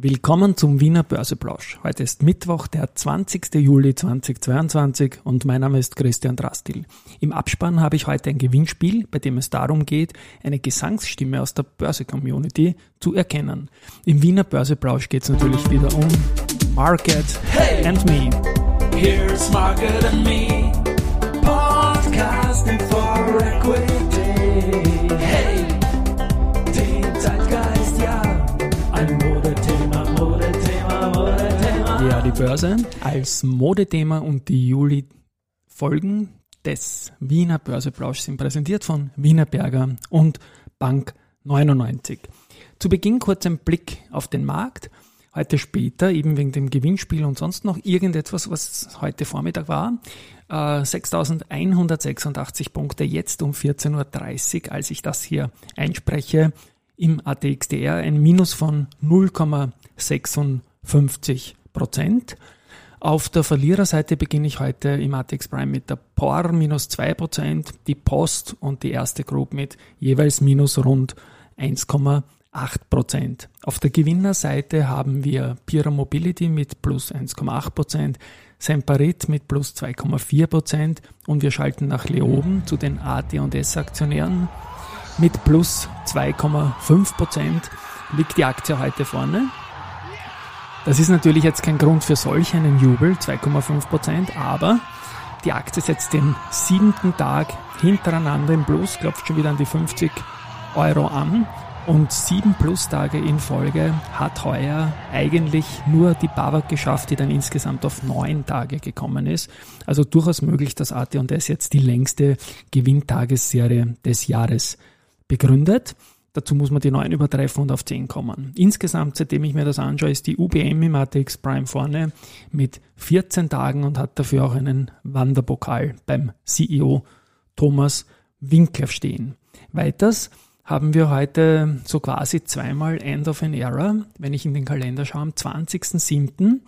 Willkommen zum Wiener Börseplausch. Heute ist Mittwoch, der 20. Juli 2022 und mein Name ist Christian Drastil. Im Abspann habe ich heute ein Gewinnspiel, bei dem es darum geht, eine Gesangsstimme aus der Börse-Community zu erkennen. Im Wiener Börseplausch geht es natürlich wieder um Market hey, and Me. Here's Market and Me, Börse als Modethema und die Juli-Folgen des Wiener Börseplausch sind präsentiert von Wiener Berger und Bank 99. Zu Beginn kurz ein Blick auf den Markt. Heute später, eben wegen dem Gewinnspiel und sonst noch irgendetwas, was heute Vormittag war. Äh, 6.186 Punkte, jetzt um 14.30 Uhr, als ich das hier einspreche, im ATXDR ein Minus von 0,56 Prozent. Auf der Verliererseite beginne ich heute im ATX Prime mit der POR minus 2%, die Post und die erste Group mit jeweils minus rund 1,8%. Auf der Gewinnerseite haben wir Pira Mobility mit plus 1,8%, Semperit mit plus 2,4% und wir schalten nach Leoben zu den AT&S Aktionären mit plus 2,5% liegt die Aktie heute vorne. Das ist natürlich jetzt kein Grund für solch einen Jubel, 2,5 Prozent, aber die Aktie setzt den siebten Tag hintereinander im Plus, klopft schon wieder an die 50 Euro an und sieben Plus-Tage in Folge hat heuer eigentlich nur die BAWAG geschafft, die dann insgesamt auf neun Tage gekommen ist. Also durchaus möglich, dass AT&S jetzt die längste Gewinntagessarie des Jahres begründet. Dazu muss man die neuen übertreffen und auf 10 kommen. Insgesamt, seitdem ich mir das anschaue, ist die UBM im ATX Prime vorne mit 14 Tagen und hat dafür auch einen Wanderpokal beim CEO Thomas Winkler stehen. Weiters haben wir heute so quasi zweimal End of an Era, wenn ich in den Kalender schaue, am 20.07.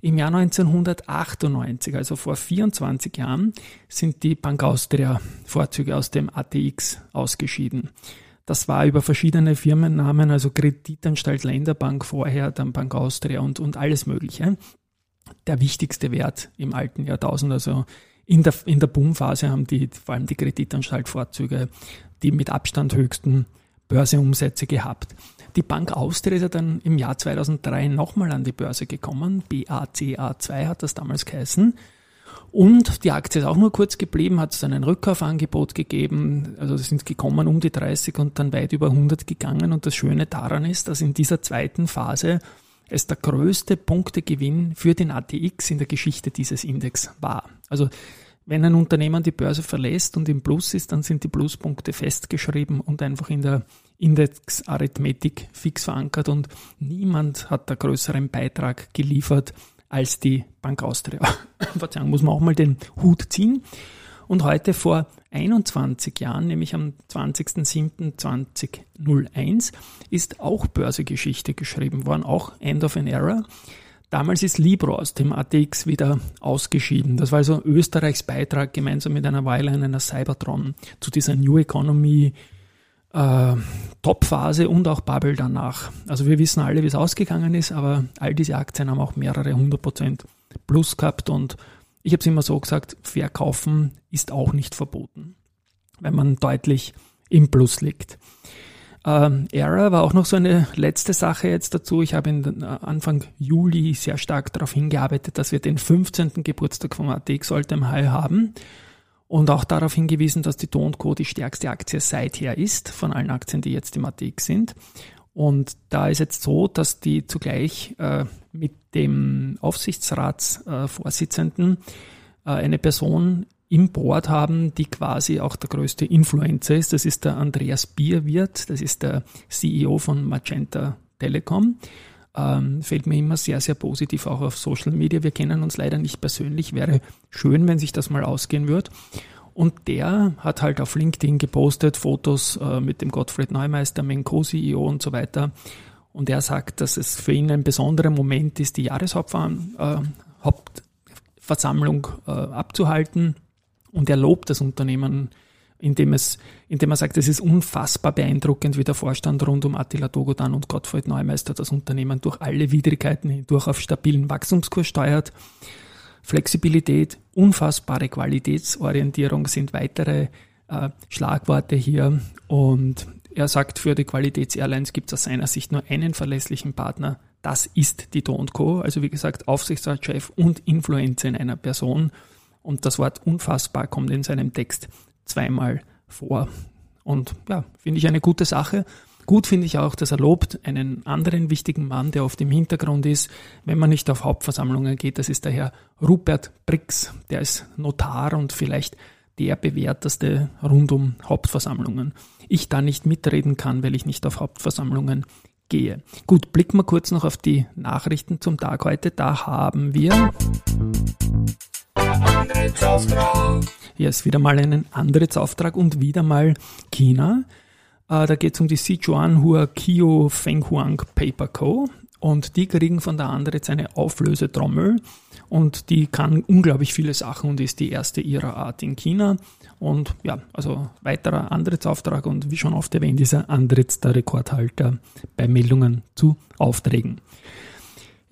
Im Jahr 1998, also vor 24 Jahren, sind die Bank Austria Vorzüge aus dem ATX ausgeschieden. Das war über verschiedene Firmennamen, also Kreditanstalt Länderbank vorher, dann Bank Austria und, und alles Mögliche. Der wichtigste Wert im alten Jahrtausend, also in der, in der Boomphase haben die, vor allem die Kreditanstalt-Vorzüge, die mit Abstand höchsten Börseumsätze gehabt. Die Bank Austria ist ja dann im Jahr 2003 nochmal an die Börse gekommen. BACA2 hat das damals geheißen. Und die Aktie ist auch nur kurz geblieben, hat es dann ein Rückkaufangebot gegeben, also sind gekommen um die 30 und dann weit über 100 gegangen. Und das Schöne daran ist, dass in dieser zweiten Phase es der größte Punktegewinn für den ATX in der Geschichte dieses Index war. Also wenn ein Unternehmen die Börse verlässt und im Plus ist, dann sind die Pluspunkte festgeschrieben und einfach in der Indexarithmetik fix verankert und niemand hat da größeren Beitrag geliefert als die Bank Austria. Verzeihung, muss man auch mal den Hut ziehen. Und heute vor 21 Jahren, nämlich am 20.07.2001, ist auch Börsegeschichte geschrieben worden, auch End of an Era. Damals ist Libro aus dem ATX wieder ausgeschieden. Das war also Österreichs Beitrag gemeinsam mit einer Weile einer Cybertron zu dieser New Economy äh, Topphase und auch Bubble danach. Also wir wissen alle, wie es ausgegangen ist, aber all diese Aktien haben auch mehrere hundert Prozent plus gehabt und ich habe es immer so gesagt, verkaufen ist auch nicht verboten, wenn man deutlich im Plus liegt. Ähm, Era war auch noch so eine letzte Sache jetzt dazu. Ich habe äh, Anfang Juli sehr stark darauf hingearbeitet, dass wir den 15. Geburtstag von ATX All High haben und auch darauf hingewiesen, dass die Do Co. die stärkste Aktie seither ist, von allen Aktien, die jetzt im ATX sind. Und da ist jetzt so, dass die zugleich äh, mit dem Aufsichtsratsvorsitzenden äh, eine Person im Board haben, die quasi auch der größte Influencer ist. Das ist der Andreas Bierwirt, das ist der CEO von Magenta Telekom ähm, fällt mir immer sehr, sehr positiv auch auf Social Media. Wir kennen uns leider nicht persönlich. Wäre schön, wenn sich das mal ausgehen würde. Und der hat halt auf LinkedIn gepostet Fotos äh, mit dem Gottfried Neumeister, Menko CEO und so weiter. Und er sagt, dass es für ihn ein besonderer Moment ist, die Jahreshauptversammlung äh, äh, abzuhalten. Und er lobt das Unternehmen indem, es, indem er sagt, es ist unfassbar beeindruckend, wie der Vorstand rund um Attila Dogodan und Gottfried Neumeister das Unternehmen durch alle Widrigkeiten hindurch auf stabilen Wachstumskurs steuert. Flexibilität, unfassbare Qualitätsorientierung sind weitere äh, Schlagworte hier. Und er sagt, für die Qualitätsairlines gibt es aus seiner Sicht nur einen verlässlichen Partner. Das ist die Do Co. Also wie gesagt, Aufsichtsratschef und Influencer in einer Person. Und das Wort unfassbar kommt in seinem Text zweimal vor. Und ja, finde ich eine gute Sache. Gut finde ich auch, dass er lobt einen anderen wichtigen Mann, der oft im Hintergrund ist, wenn man nicht auf Hauptversammlungen geht. Das ist der Herr Rupert Brix. Der ist Notar und vielleicht der bewährteste rund um Hauptversammlungen. Ich da nicht mitreden kann, weil ich nicht auf Hauptversammlungen gehe. Gut, blicken wir kurz noch auf die Nachrichten zum Tag heute. Da haben wir hier ist wieder mal einen Antrittsauftrag und wieder mal China. Äh, da geht es um die Sichuan Hua Kio Fenghuang Paper Co. Und die kriegen von der Andritz eine Auflösetrommel und die kann unglaublich viele Sachen und ist die erste ihrer Art in China. Und ja, also weiterer Antrittsauftrag und wie schon oft erwähnt, dieser Antritts der Rekordhalter bei Meldungen zu Aufträgen.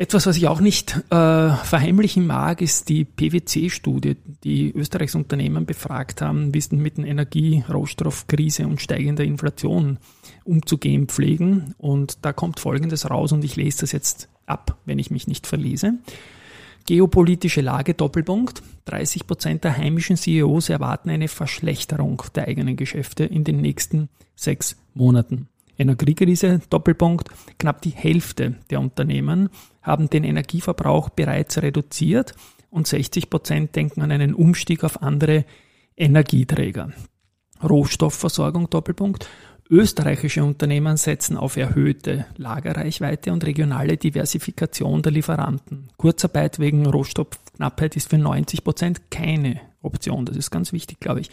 Etwas, was ich auch nicht äh, verheimlichen mag, ist die PwC-Studie, die Österreichs Unternehmen befragt haben, wie denn mit der Energie-, Rohstoffkrise und steigender Inflation umzugehen pflegen. Und da kommt Folgendes raus und ich lese das jetzt ab, wenn ich mich nicht verlese. Geopolitische Lage Doppelpunkt. 30 Prozent der heimischen CEOs erwarten eine Verschlechterung der eigenen Geschäfte in den nächsten sechs Monaten. Energiekrise Doppelpunkt. Knapp die Hälfte der Unternehmen haben den Energieverbrauch bereits reduziert und 60 Prozent denken an einen Umstieg auf andere Energieträger. Rohstoffversorgung Doppelpunkt. Österreichische Unternehmen setzen auf erhöhte Lagerreichweite und regionale Diversifikation der Lieferanten. Kurzarbeit wegen Rohstoffknappheit ist für 90 Prozent keine Option. Das ist ganz wichtig, glaube ich.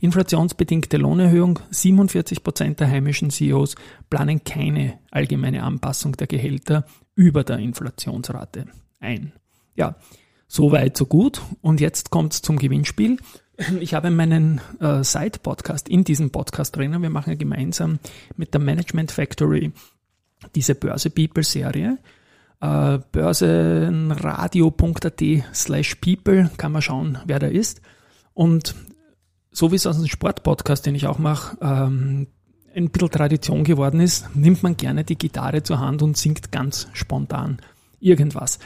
Inflationsbedingte Lohnerhöhung. 47 Prozent der heimischen CEOs planen keine allgemeine Anpassung der Gehälter über der Inflationsrate ein. Ja, so weit, so gut. Und jetzt kommt es zum Gewinnspiel. Ich habe meinen äh, Side-Podcast in diesem Podcast drinnen. Wir machen ja gemeinsam mit der Management Factory diese Börse People Serie. Äh, börsenradio.at slash people kann man schauen, wer da ist. Und so wie es aus dem Sportpodcast, den ich auch mache, ähm, ein bisschen Tradition geworden ist, nimmt man gerne die Gitarre zur Hand und singt ganz spontan irgendwas.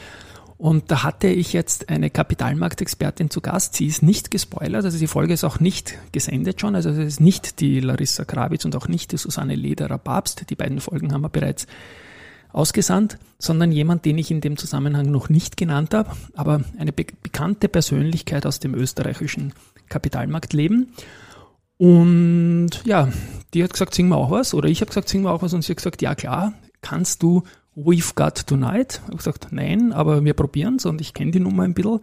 Und da hatte ich jetzt eine Kapitalmarktexpertin zu Gast. Sie ist nicht gespoilert, also die Folge ist auch nicht gesendet schon. Also es ist nicht die Larissa Krawitz und auch nicht die Susanne Lederer-Babst. Die beiden Folgen haben wir bereits ausgesandt, sondern jemand, den ich in dem Zusammenhang noch nicht genannt habe, aber eine be bekannte Persönlichkeit aus dem österreichischen Kapitalmarktleben. Und ja, die hat gesagt, sing wir auch was. Oder ich habe gesagt, sing wir auch was. Und sie hat gesagt, ja klar, kannst du We've Got Tonight. Ich habe gesagt, nein, aber wir probieren es und ich kenne die Nummer ein bisschen.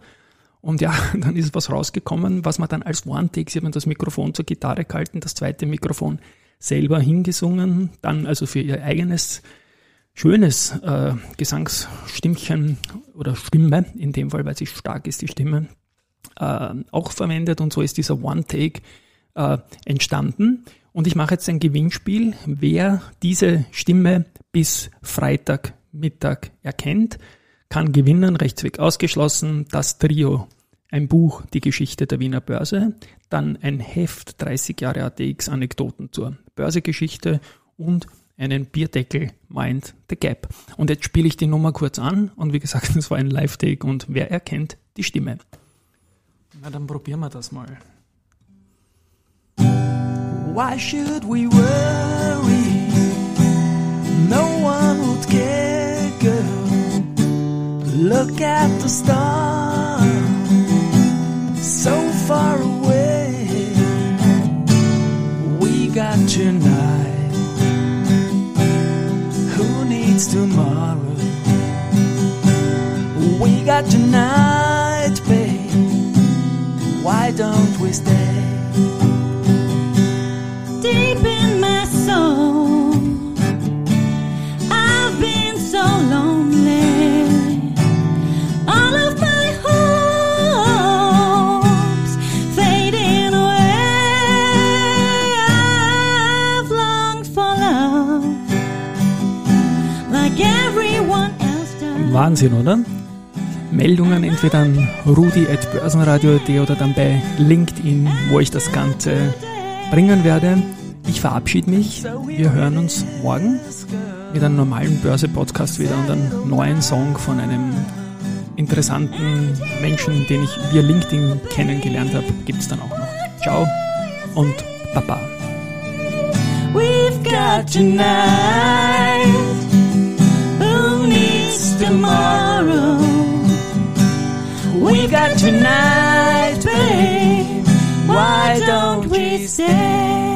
Und ja, dann ist was rausgekommen, was man dann als One-Take, sie haben das Mikrofon zur Gitarre gehalten, das zweite Mikrofon selber hingesungen, dann also für ihr eigenes schönes äh, Gesangsstimmchen oder Stimme, in dem Fall, weil sie stark ist, die Stimme, äh, auch verwendet und so ist dieser One-Take äh, entstanden. Und ich mache jetzt ein Gewinnspiel. Wer diese Stimme bis Freitag Mittag erkennt, kann gewinnen, rechtsweg ausgeschlossen, das Trio. Ein Buch, die Geschichte der Wiener Börse, dann ein Heft, 30 Jahre ATX Anekdoten zur Börsegeschichte und einen Bierdeckel Mind the Gap. Und jetzt spiele ich die Nummer kurz an und wie gesagt, das war ein Live-Take und wer erkennt die Stimme? Na, dann probieren wir das mal. Why should we worry? No one would care, girl. Look at the stars, so far away. We got tonight. Tomorrow? We got tonight, babe. Why don't Wahnsinn, oder? Meldungen entweder an rudi.börsenradio.at oder dann bei LinkedIn, wo ich das Ganze bringen werde. Ich verabschiede mich. Wir hören uns morgen mit einem normalen Börse-Podcast wieder und einem neuen Song von einem interessanten Menschen, den ich via LinkedIn kennengelernt habe, gibt es dann auch noch. Ciao und Baba. We've got tonight. Tomorrow? We've got tonight, babe. Why don't we stay?